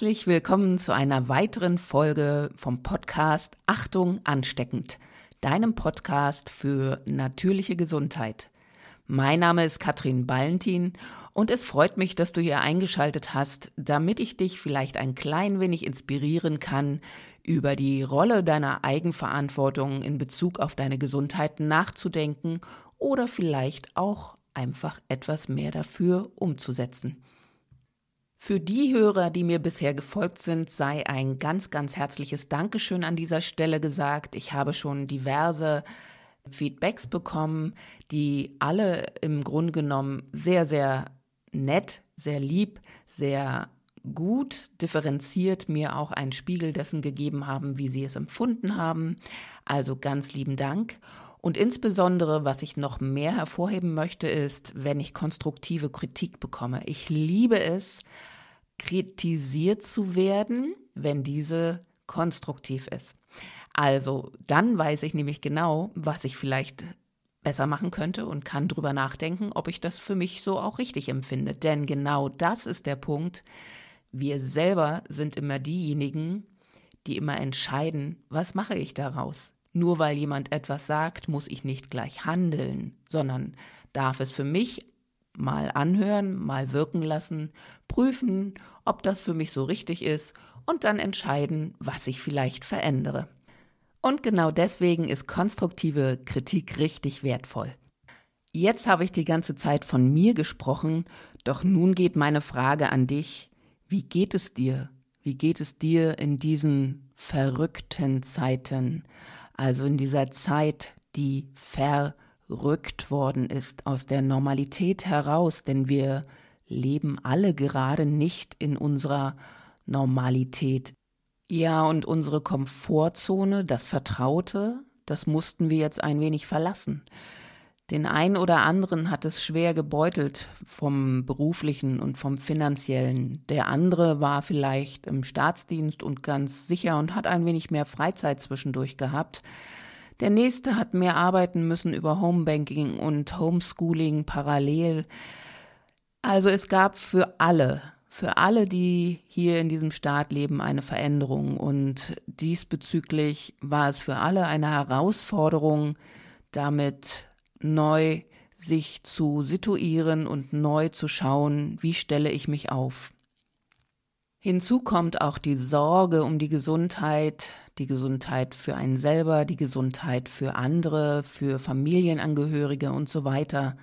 Herzlich willkommen zu einer weiteren Folge vom Podcast Achtung ansteckend, deinem Podcast für natürliche Gesundheit. Mein Name ist Katrin Ballentin und es freut mich, dass du hier eingeschaltet hast, damit ich dich vielleicht ein klein wenig inspirieren kann, über die Rolle deiner Eigenverantwortung in Bezug auf deine Gesundheit nachzudenken oder vielleicht auch einfach etwas mehr dafür umzusetzen. Für die Hörer, die mir bisher gefolgt sind, sei ein ganz, ganz herzliches Dankeschön an dieser Stelle gesagt. Ich habe schon diverse Feedbacks bekommen, die alle im Grunde genommen sehr, sehr nett, sehr lieb, sehr gut differenziert mir auch einen Spiegel dessen gegeben haben, wie sie es empfunden haben. Also ganz lieben Dank. Und insbesondere, was ich noch mehr hervorheben möchte, ist, wenn ich konstruktive Kritik bekomme. Ich liebe es, kritisiert zu werden, wenn diese konstruktiv ist. Also dann weiß ich nämlich genau, was ich vielleicht besser machen könnte und kann drüber nachdenken, ob ich das für mich so auch richtig empfinde. Denn genau das ist der Punkt. Wir selber sind immer diejenigen, die immer entscheiden, was mache ich daraus. Nur weil jemand etwas sagt, muss ich nicht gleich handeln, sondern darf es für mich mal anhören, mal wirken lassen, prüfen, ob das für mich so richtig ist und dann entscheiden, was ich vielleicht verändere. Und genau deswegen ist konstruktive Kritik richtig wertvoll. Jetzt habe ich die ganze Zeit von mir gesprochen, doch nun geht meine Frage an dich. Wie geht es dir? Wie geht es dir in diesen verrückten Zeiten? Also in dieser Zeit, die verrückt worden ist, aus der Normalität heraus, denn wir leben alle gerade nicht in unserer Normalität. Ja, und unsere Komfortzone, das Vertraute, das mussten wir jetzt ein wenig verlassen. Den einen oder anderen hat es schwer gebeutelt vom beruflichen und vom finanziellen. Der andere war vielleicht im Staatsdienst und ganz sicher und hat ein wenig mehr Freizeit zwischendurch gehabt. Der nächste hat mehr arbeiten müssen über Homebanking und Homeschooling parallel. Also es gab für alle für alle, die hier in diesem Staat leben, eine Veränderung. Und diesbezüglich war es für alle eine Herausforderung, damit neu sich zu situieren und neu zu schauen, wie stelle ich mich auf. Hinzu kommt auch die Sorge um die Gesundheit, die Gesundheit für einen selber, die Gesundheit für andere, für Familienangehörige und so weiter.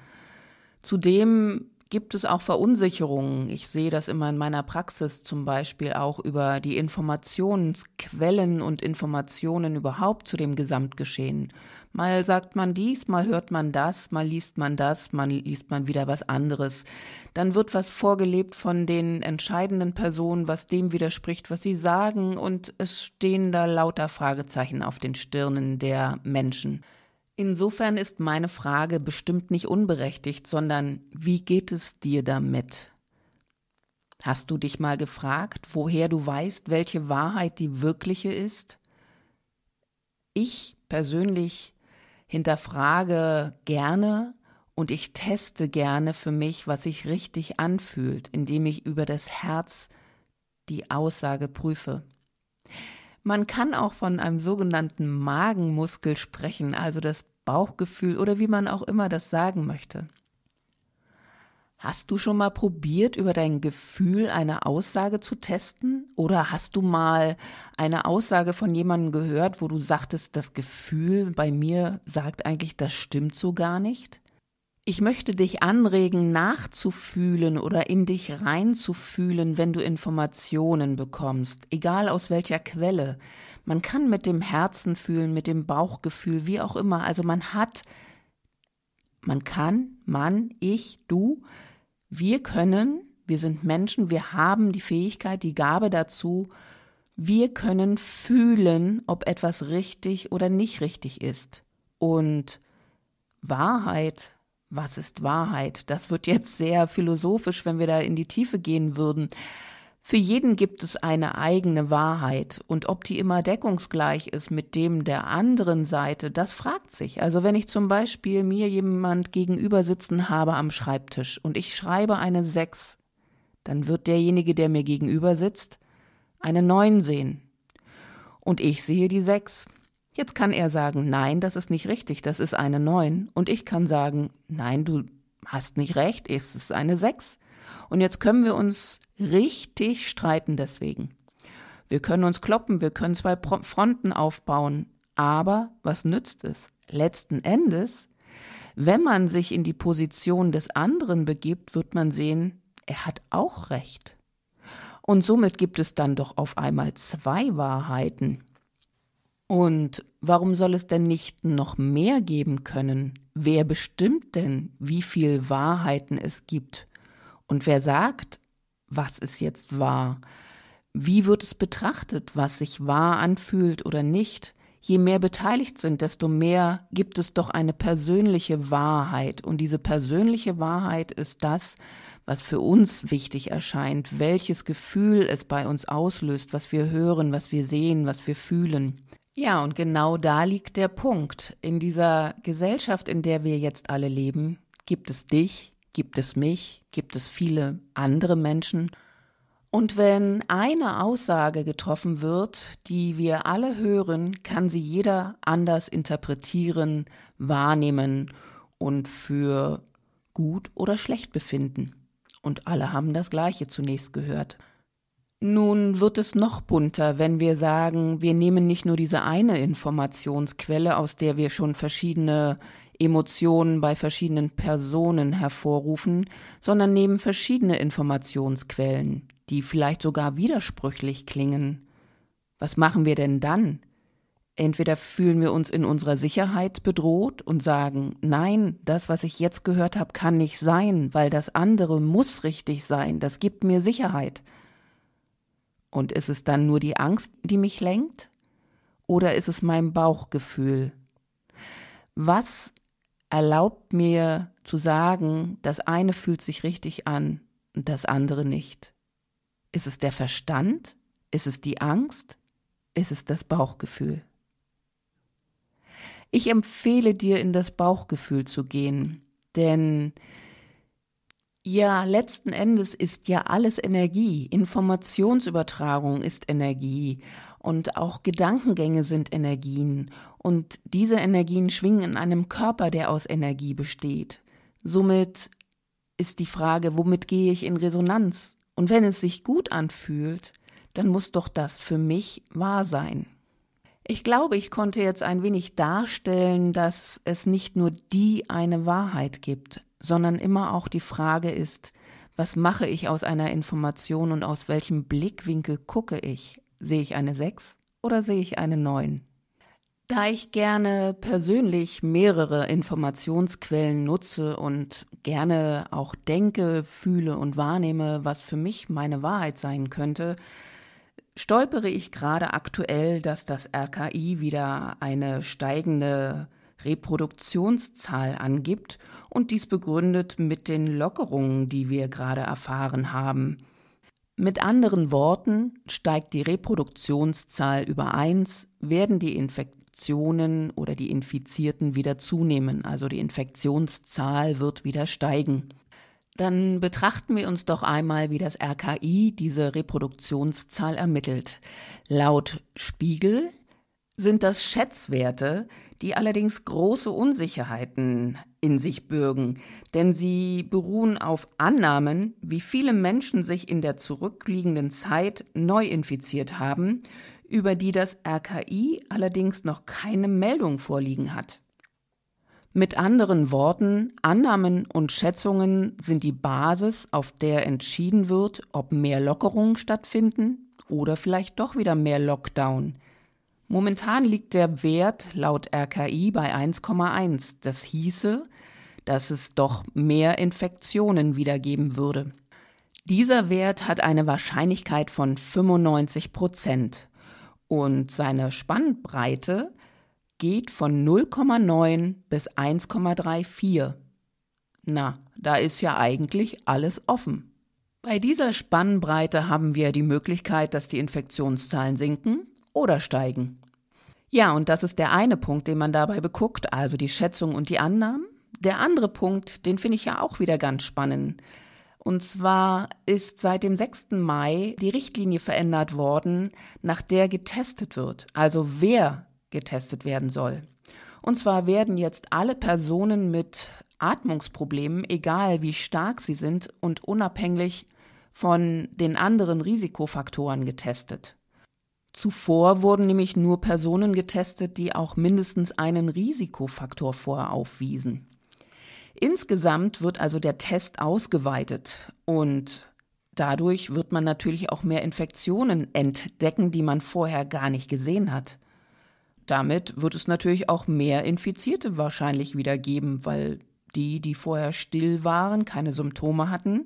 Zudem gibt es auch Verunsicherungen. Ich sehe das immer in meiner Praxis zum Beispiel auch über die Informationsquellen und Informationen überhaupt zu dem Gesamtgeschehen. Mal sagt man dies, mal hört man das, mal liest man das, mal liest man wieder was anderes. Dann wird was vorgelebt von den entscheidenden Personen, was dem widerspricht, was sie sagen, und es stehen da lauter Fragezeichen auf den Stirnen der Menschen. Insofern ist meine Frage bestimmt nicht unberechtigt, sondern wie geht es dir damit? Hast du dich mal gefragt, woher du weißt, welche Wahrheit die wirkliche ist? Ich persönlich hinterfrage gerne und ich teste gerne für mich, was sich richtig anfühlt, indem ich über das Herz die Aussage prüfe. Man kann auch von einem sogenannten Magenmuskel sprechen, also das Bauchgefühl oder wie man auch immer das sagen möchte. Hast du schon mal probiert, über dein Gefühl eine Aussage zu testen? Oder hast du mal eine Aussage von jemandem gehört, wo du sagtest, das Gefühl bei mir sagt eigentlich, das stimmt so gar nicht? Ich möchte dich anregen, nachzufühlen oder in dich reinzufühlen, wenn du Informationen bekommst, egal aus welcher Quelle. Man kann mit dem Herzen fühlen, mit dem Bauchgefühl, wie auch immer. Also man hat, man kann, man, ich, du, wir können, wir sind Menschen, wir haben die Fähigkeit, die Gabe dazu, wir können fühlen, ob etwas richtig oder nicht richtig ist. Und Wahrheit was ist Wahrheit? Das wird jetzt sehr philosophisch, wenn wir da in die Tiefe gehen würden. Für jeden gibt es eine eigene Wahrheit und ob die immer deckungsgleich ist mit dem der anderen Seite, das fragt sich. Also wenn ich zum Beispiel mir jemand gegenüber sitzen habe am Schreibtisch und ich schreibe eine Sechs, dann wird derjenige, der mir gegenüber sitzt, eine 9 sehen. Und ich sehe die 6. Jetzt kann er sagen, nein, das ist nicht richtig, das ist eine 9. Und ich kann sagen, nein, du hast nicht recht, es ist eine 6. Und jetzt können wir uns richtig streiten deswegen. Wir können uns kloppen, wir können zwei Fronten aufbauen. Aber was nützt es? Letzten Endes, wenn man sich in die Position des anderen begibt, wird man sehen, er hat auch recht. Und somit gibt es dann doch auf einmal zwei Wahrheiten. Und warum soll es denn nicht noch mehr geben können? Wer bestimmt denn, wie viel Wahrheiten es gibt? Und wer sagt, was ist jetzt wahr? Wie wird es betrachtet, was sich wahr anfühlt oder nicht? Je mehr beteiligt sind, desto mehr gibt es doch eine persönliche Wahrheit. Und diese persönliche Wahrheit ist das, was für uns wichtig erscheint, welches Gefühl es bei uns auslöst, was wir hören, was wir sehen, was wir fühlen. Ja, und genau da liegt der Punkt. In dieser Gesellschaft, in der wir jetzt alle leben, gibt es dich, gibt es mich, gibt es viele andere Menschen. Und wenn eine Aussage getroffen wird, die wir alle hören, kann sie jeder anders interpretieren, wahrnehmen und für gut oder schlecht befinden. Und alle haben das Gleiche zunächst gehört. Nun wird es noch bunter, wenn wir sagen, wir nehmen nicht nur diese eine Informationsquelle, aus der wir schon verschiedene Emotionen bei verschiedenen Personen hervorrufen, sondern nehmen verschiedene Informationsquellen, die vielleicht sogar widersprüchlich klingen. Was machen wir denn dann? Entweder fühlen wir uns in unserer Sicherheit bedroht und sagen, nein, das, was ich jetzt gehört habe, kann nicht sein, weil das andere muss richtig sein, das gibt mir Sicherheit. Und ist es dann nur die Angst, die mich lenkt? Oder ist es mein Bauchgefühl? Was erlaubt mir zu sagen, das eine fühlt sich richtig an und das andere nicht? Ist es der Verstand? Ist es die Angst? Ist es das Bauchgefühl? Ich empfehle dir, in das Bauchgefühl zu gehen, denn ja, letzten Endes ist ja alles Energie. Informationsübertragung ist Energie und auch Gedankengänge sind Energien und diese Energien schwingen in einem Körper, der aus Energie besteht. Somit ist die Frage, womit gehe ich in Resonanz? Und wenn es sich gut anfühlt, dann muss doch das für mich wahr sein. Ich glaube, ich konnte jetzt ein wenig darstellen, dass es nicht nur die eine Wahrheit gibt, sondern immer auch die Frage ist, was mache ich aus einer Information und aus welchem Blickwinkel gucke ich? Sehe ich eine 6 oder sehe ich eine 9? Da ich gerne persönlich mehrere Informationsquellen nutze und gerne auch denke, fühle und wahrnehme, was für mich meine Wahrheit sein könnte, stolpere ich gerade aktuell, dass das RKI wieder eine steigende Reproduktionszahl angibt und dies begründet mit den Lockerungen, die wir gerade erfahren haben. Mit anderen Worten, steigt die Reproduktionszahl über 1, werden die Infektionen oder die Infizierten wieder zunehmen, also die Infektionszahl wird wieder steigen. Dann betrachten wir uns doch einmal, wie das RKI diese Reproduktionszahl ermittelt. Laut Spiegel sind das Schätzwerte, die allerdings große Unsicherheiten in sich bürgen, denn sie beruhen auf Annahmen, wie viele Menschen sich in der zurückliegenden Zeit neu infiziert haben, über die das RKI allerdings noch keine Meldung vorliegen hat. Mit anderen Worten, Annahmen und Schätzungen sind die Basis, auf der entschieden wird, ob mehr Lockerungen stattfinden oder vielleicht doch wieder mehr Lockdown – Momentan liegt der Wert laut RKI bei 1,1. Das hieße, dass es doch mehr Infektionen wiedergeben würde. Dieser Wert hat eine Wahrscheinlichkeit von 95 Prozent und seine Spannbreite geht von 0,9 bis 1,34. Na, da ist ja eigentlich alles offen. Bei dieser Spannbreite haben wir die Möglichkeit, dass die Infektionszahlen sinken oder steigen. Ja, und das ist der eine Punkt, den man dabei beguckt, also die Schätzung und die Annahmen. Der andere Punkt, den finde ich ja auch wieder ganz spannend. Und zwar ist seit dem 6. Mai die Richtlinie verändert worden, nach der getestet wird, also wer getestet werden soll. Und zwar werden jetzt alle Personen mit Atmungsproblemen, egal wie stark sie sind und unabhängig von den anderen Risikofaktoren getestet. Zuvor wurden nämlich nur Personen getestet, die auch mindestens einen Risikofaktor vorher aufwiesen. Insgesamt wird also der Test ausgeweitet und dadurch wird man natürlich auch mehr Infektionen entdecken, die man vorher gar nicht gesehen hat. Damit wird es natürlich auch mehr Infizierte wahrscheinlich wieder geben, weil die, die vorher still waren, keine Symptome hatten,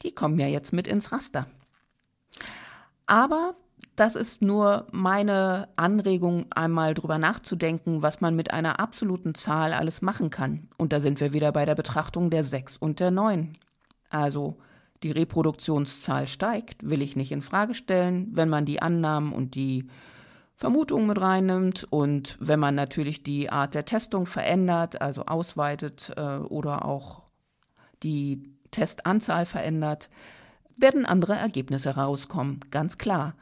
die kommen ja jetzt mit ins Raster. Aber das ist nur meine Anregung, einmal drüber nachzudenken, was man mit einer absoluten Zahl alles machen kann. Und da sind wir wieder bei der Betrachtung der 6 und der 9. Also die Reproduktionszahl steigt, will ich nicht in Frage stellen, wenn man die Annahmen und die Vermutungen mit reinnimmt und wenn man natürlich die Art der Testung verändert, also ausweitet äh, oder auch die Testanzahl verändert, werden andere Ergebnisse rauskommen, ganz klar.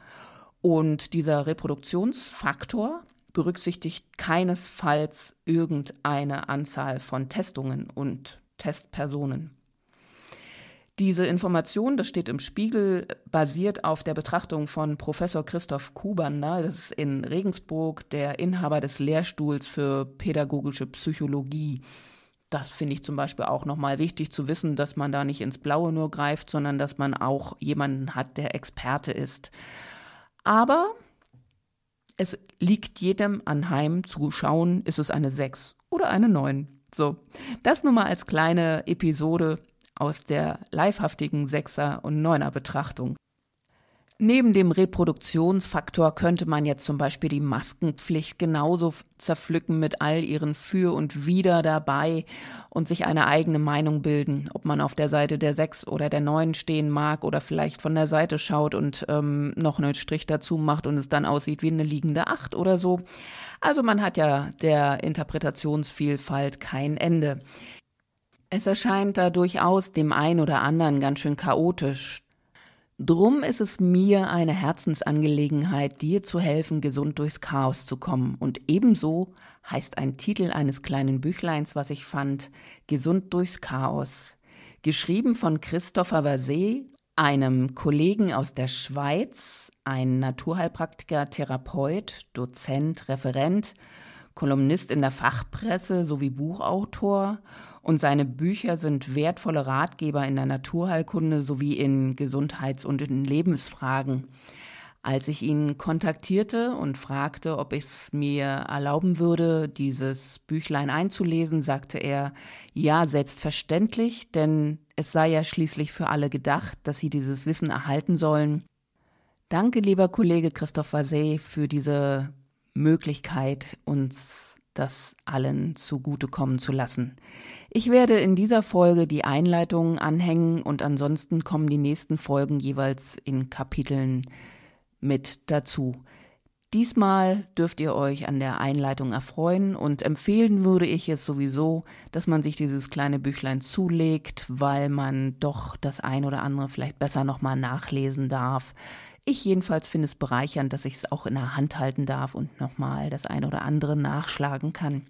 Und dieser Reproduktionsfaktor berücksichtigt keinesfalls irgendeine Anzahl von Testungen und Testpersonen. Diese Information, das steht im Spiegel, basiert auf der Betrachtung von Professor Christoph Kubander, das ist in Regensburg der Inhaber des Lehrstuhls für pädagogische Psychologie. Das finde ich zum Beispiel auch nochmal wichtig zu wissen, dass man da nicht ins Blaue nur greift, sondern dass man auch jemanden hat, der Experte ist. Aber es liegt jedem anheim zu schauen, ist es eine 6 oder eine 9. So, das nur mal als kleine Episode aus der livehaftigen Sechser- und Neuner-Betrachtung. Neben dem Reproduktionsfaktor könnte man jetzt zum Beispiel die Maskenpflicht genauso zerpflücken mit all ihren Für und Wider dabei und sich eine eigene Meinung bilden, ob man auf der Seite der sechs oder der neun stehen mag oder vielleicht von der Seite schaut und ähm, noch einen Strich dazu macht und es dann aussieht wie eine liegende Acht oder so. Also man hat ja der Interpretationsvielfalt kein Ende. Es erscheint da durchaus dem einen oder anderen ganz schön chaotisch, Drum ist es mir eine Herzensangelegenheit, dir zu helfen, gesund durchs Chaos zu kommen. Und ebenso heißt ein Titel eines kleinen Büchleins, was ich fand, Gesund durchs Chaos. Geschrieben von Christopher Versee, einem Kollegen aus der Schweiz, ein Naturheilpraktiker, Therapeut, Dozent, Referent, Kolumnist in der Fachpresse sowie Buchautor und seine Bücher sind wertvolle Ratgeber in der Naturheilkunde sowie in Gesundheits- und in Lebensfragen. Als ich ihn kontaktierte und fragte, ob ich es mir erlauben würde, dieses Büchlein einzulesen, sagte er, ja, selbstverständlich, denn es sei ja schließlich für alle gedacht, dass sie dieses Wissen erhalten sollen. Danke, lieber Kollege Christoph Vasey, für diese Möglichkeit, uns das allen zugutekommen zu lassen. Ich werde in dieser Folge die Einleitungen anhängen und ansonsten kommen die nächsten Folgen jeweils in Kapiteln mit dazu. Diesmal dürft ihr euch an der Einleitung erfreuen und empfehlen würde ich es sowieso, dass man sich dieses kleine Büchlein zulegt, weil man doch das ein oder andere vielleicht besser nochmal nachlesen darf. Ich jedenfalls finde es bereichernd, dass ich es auch in der Hand halten darf und nochmal das ein oder andere nachschlagen kann.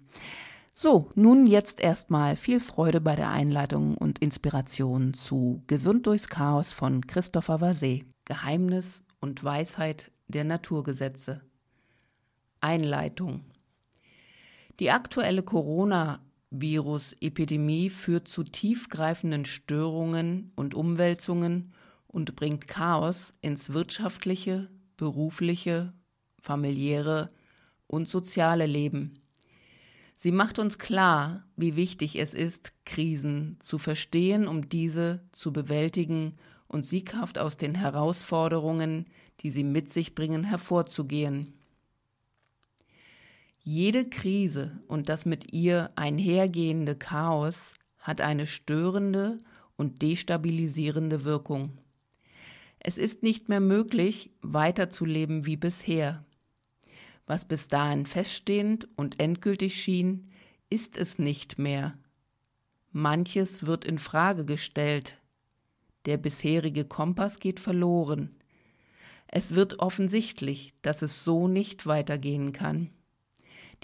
So, nun jetzt erstmal viel Freude bei der Einleitung und Inspiration zu Gesund durchs Chaos von Christopher Vasey. Geheimnis und Weisheit der Naturgesetze. Einleitung. Die aktuelle Coronavirus-Epidemie führt zu tiefgreifenden Störungen und Umwälzungen und bringt Chaos ins wirtschaftliche, berufliche, familiäre und soziale Leben. Sie macht uns klar, wie wichtig es ist, Krisen zu verstehen, um diese zu bewältigen und sieghaft aus den Herausforderungen, die sie mit sich bringen, hervorzugehen. Jede Krise und das mit ihr einhergehende Chaos hat eine störende und destabilisierende Wirkung. Es ist nicht mehr möglich, weiterzuleben wie bisher. Was bis dahin feststehend und endgültig schien, ist es nicht mehr. Manches wird in Frage gestellt. der bisherige Kompass geht verloren. Es wird offensichtlich, dass es so nicht weitergehen kann.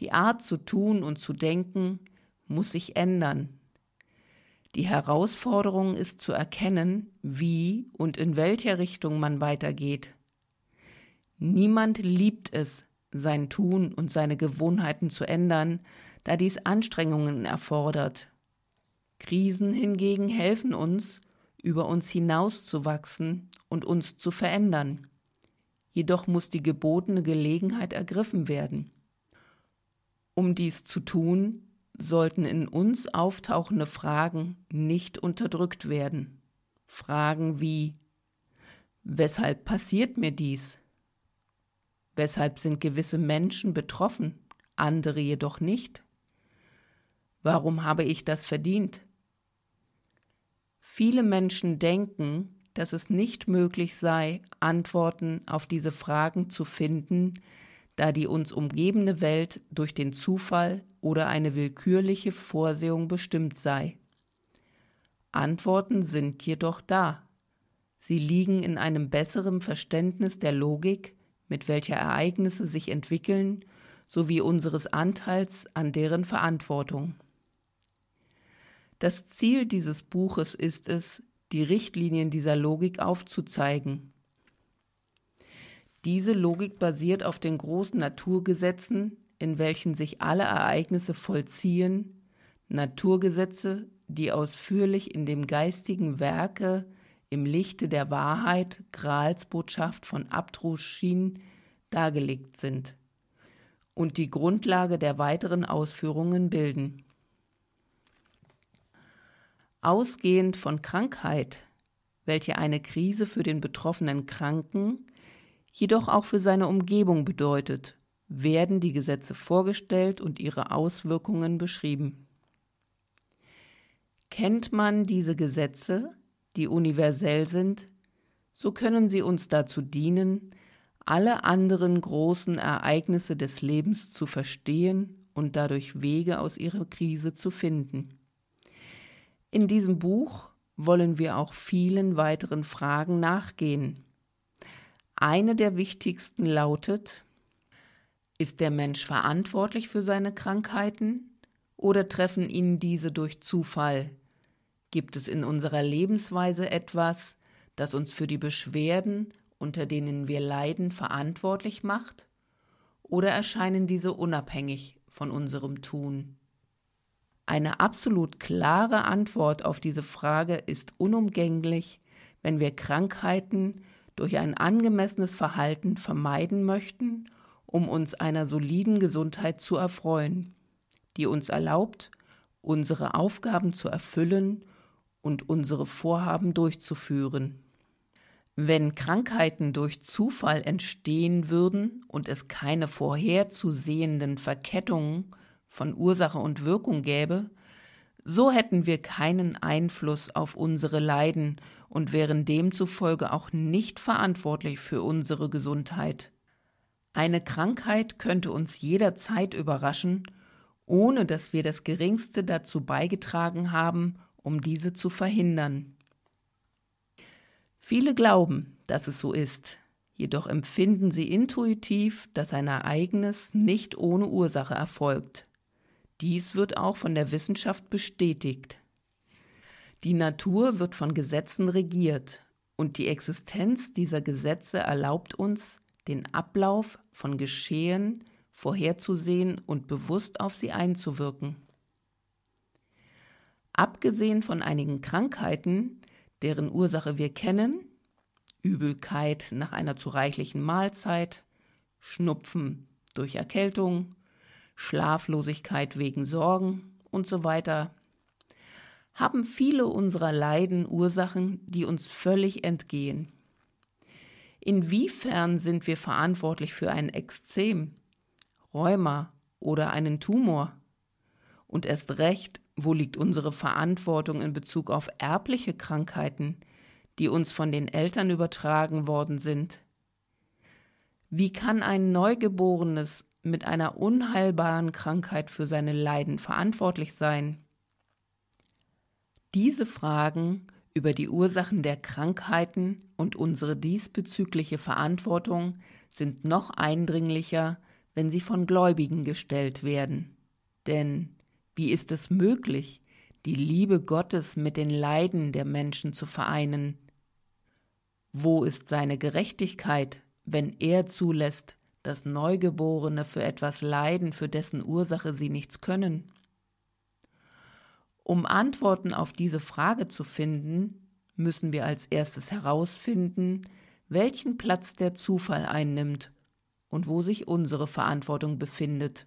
Die Art zu tun und zu denken muss sich ändern. Die Herausforderung ist zu erkennen, wie und in welcher Richtung man weitergeht. Niemand liebt es, sein Tun und seine Gewohnheiten zu ändern, da dies Anstrengungen erfordert. Krisen hingegen helfen uns, über uns hinauszuwachsen und uns zu verändern. Jedoch muss die gebotene Gelegenheit ergriffen werden. Um dies zu tun, sollten in uns auftauchende Fragen nicht unterdrückt werden. Fragen wie Weshalb passiert mir dies? Weshalb sind gewisse Menschen betroffen, andere jedoch nicht? Warum habe ich das verdient? Viele Menschen denken, dass es nicht möglich sei, Antworten auf diese Fragen zu finden, da die uns umgebende Welt durch den Zufall oder eine willkürliche Vorsehung bestimmt sei. Antworten sind jedoch da. Sie liegen in einem besseren Verständnis der Logik, mit welcher Ereignisse sich entwickeln, sowie unseres Anteils an deren Verantwortung. Das Ziel dieses Buches ist es, die Richtlinien dieser Logik aufzuzeigen diese Logik basiert auf den großen Naturgesetzen, in welchen sich alle Ereignisse vollziehen, Naturgesetze, die ausführlich in dem geistigen Werke im Lichte der Wahrheit Gralsbotschaft von Abdruschin dargelegt sind und die Grundlage der weiteren Ausführungen bilden. Ausgehend von Krankheit, welche eine Krise für den betroffenen Kranken jedoch auch für seine Umgebung bedeutet, werden die Gesetze vorgestellt und ihre Auswirkungen beschrieben. Kennt man diese Gesetze, die universell sind, so können sie uns dazu dienen, alle anderen großen Ereignisse des Lebens zu verstehen und dadurch Wege aus ihrer Krise zu finden. In diesem Buch wollen wir auch vielen weiteren Fragen nachgehen, eine der wichtigsten lautet, ist der Mensch verantwortlich für seine Krankheiten oder treffen ihn diese durch Zufall? Gibt es in unserer Lebensweise etwas, das uns für die Beschwerden, unter denen wir leiden, verantwortlich macht? Oder erscheinen diese unabhängig von unserem Tun? Eine absolut klare Antwort auf diese Frage ist unumgänglich, wenn wir Krankheiten durch ein angemessenes Verhalten vermeiden möchten, um uns einer soliden Gesundheit zu erfreuen, die uns erlaubt, unsere Aufgaben zu erfüllen und unsere Vorhaben durchzuführen. Wenn Krankheiten durch Zufall entstehen würden und es keine vorherzusehenden Verkettungen von Ursache und Wirkung gäbe, so hätten wir keinen Einfluss auf unsere Leiden und wären demzufolge auch nicht verantwortlich für unsere Gesundheit. Eine Krankheit könnte uns jederzeit überraschen, ohne dass wir das geringste dazu beigetragen haben, um diese zu verhindern. Viele glauben, dass es so ist, jedoch empfinden sie intuitiv, dass ein Ereignis nicht ohne Ursache erfolgt. Dies wird auch von der Wissenschaft bestätigt. Die Natur wird von Gesetzen regiert und die Existenz dieser Gesetze erlaubt uns, den Ablauf von Geschehen vorherzusehen und bewusst auf sie einzuwirken. Abgesehen von einigen Krankheiten, deren Ursache wir kennen, Übelkeit nach einer zu reichlichen Mahlzeit, Schnupfen durch Erkältung, Schlaflosigkeit wegen Sorgen und so weiter, haben viele unserer Leiden Ursachen, die uns völlig entgehen. Inwiefern sind wir verantwortlich für ein Ekzem, Rheuma oder einen Tumor? Und erst recht, wo liegt unsere Verantwortung in Bezug auf erbliche Krankheiten, die uns von den Eltern übertragen worden sind? Wie kann ein Neugeborenes mit einer unheilbaren Krankheit für seine Leiden verantwortlich sein? Diese Fragen über die Ursachen der Krankheiten und unsere diesbezügliche Verantwortung sind noch eindringlicher, wenn sie von Gläubigen gestellt werden. Denn wie ist es möglich, die Liebe Gottes mit den Leiden der Menschen zu vereinen? Wo ist seine Gerechtigkeit, wenn er zulässt, dass Neugeborene für etwas leiden, für dessen Ursache sie nichts können? Um Antworten auf diese Frage zu finden, müssen wir als erstes herausfinden, welchen Platz der Zufall einnimmt und wo sich unsere Verantwortung befindet.